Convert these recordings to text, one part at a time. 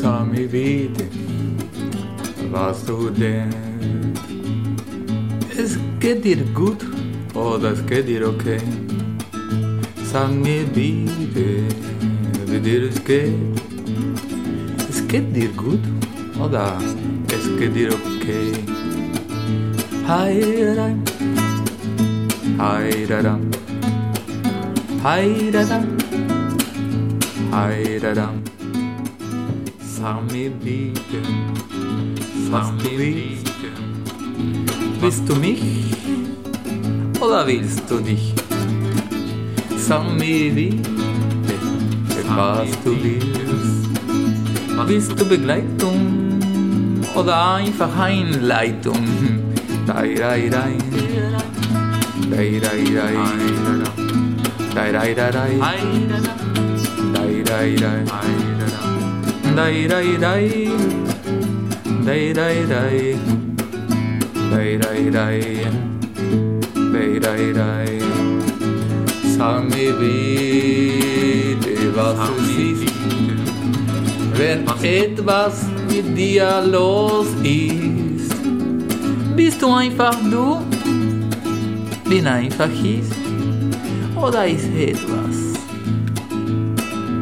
Sami Vidi Vasudev Es gedir gut oder es gedir okay Sami Vidi Vidir es geht Es gedir gut oder es gedir okay Hayran Hayraram Hayraram Hayraram was du willst. Willst du mich oder willst du dich? Bitte, was du willst. Willst du Begleitung oder einfach Einleitung? Dai, dai, dai. Dai, dai, dai. Dai, dai, dai, dai. Dai, dai, dai. Dai, dai, dai. Dai, dai, dai. Dai, dai, dai. Dai, dai, mir bitte, was du siehst, wenn etwas mit dir los ist. Bist du einfach du? Bin einfach ich? Oder ist etwas,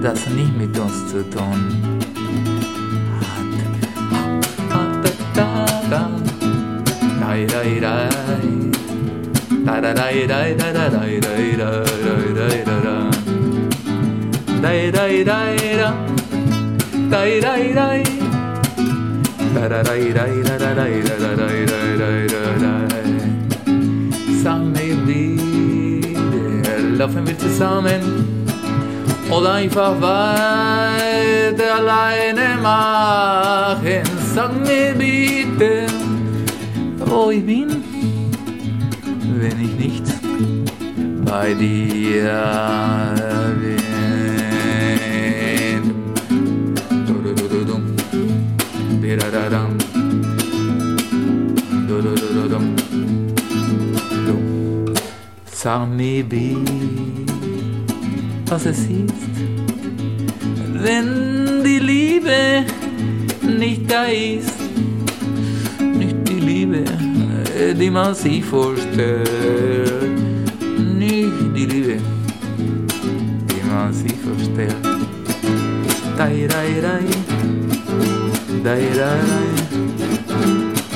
das nicht mit uns zu tun Da, da, dai, dai, da, da, dai, dai, da, dai, dai, da, da. Dai, dai, dai, da. Dai, dai, dai. Da, da, dai, dai, da, da, dai, da, da, dai, dai, dai, da, dai. Sag mir wieder, laufen wir zusammen oder einfach weiter alleine machen. Sag mir bitte, wo ich bin, wenn ich nicht bei dir bin. Sag mir was es ist, wenn die Liebe nicht da ist die man sich vorstellt. Nicht die Liebe, die man vorstellt. Dai, dai, dai. Dai, dai, dai.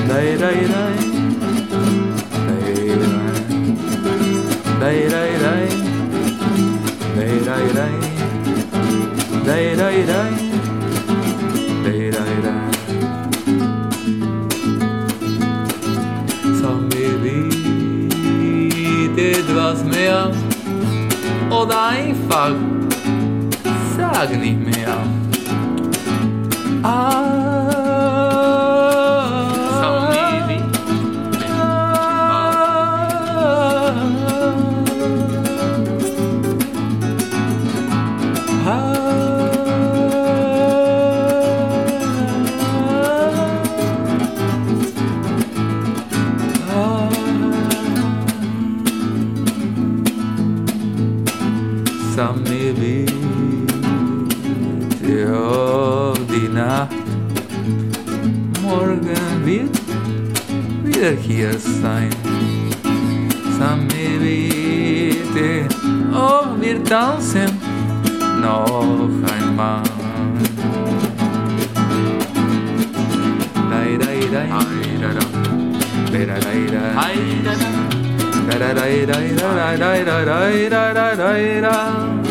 Dai, dai, dai. Dai, dai, dai. Dai, dai, dai. Dai, dai, dai. Dai, mehr oder einfach sag nicht mehr. Ah, Bitte auf die Nacht. Morgen wird wieder hier sein. Sag mir bitte, ob wir tanzen noch einmal. Dai, dai, dai. Dai, dai, dai, dai. Da da da da da da da da da da da da.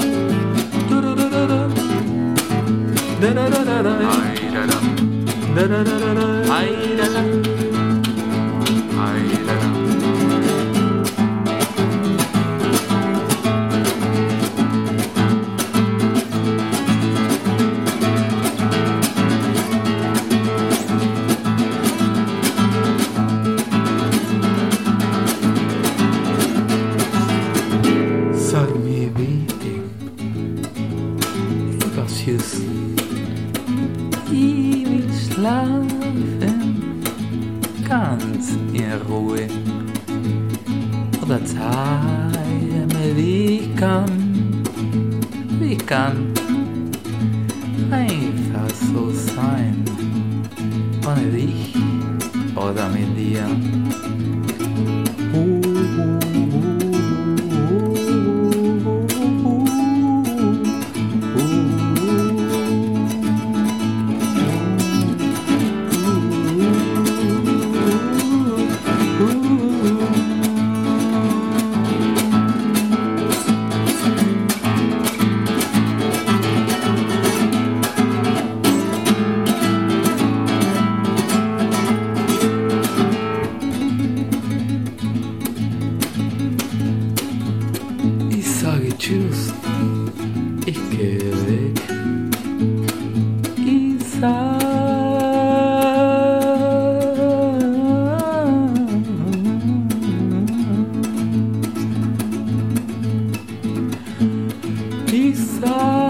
issues schlafen, ganz in Ruhe. Oder mir, wie kann, wie kann einfach so sein. ohne dich oder mit dir. Peace out.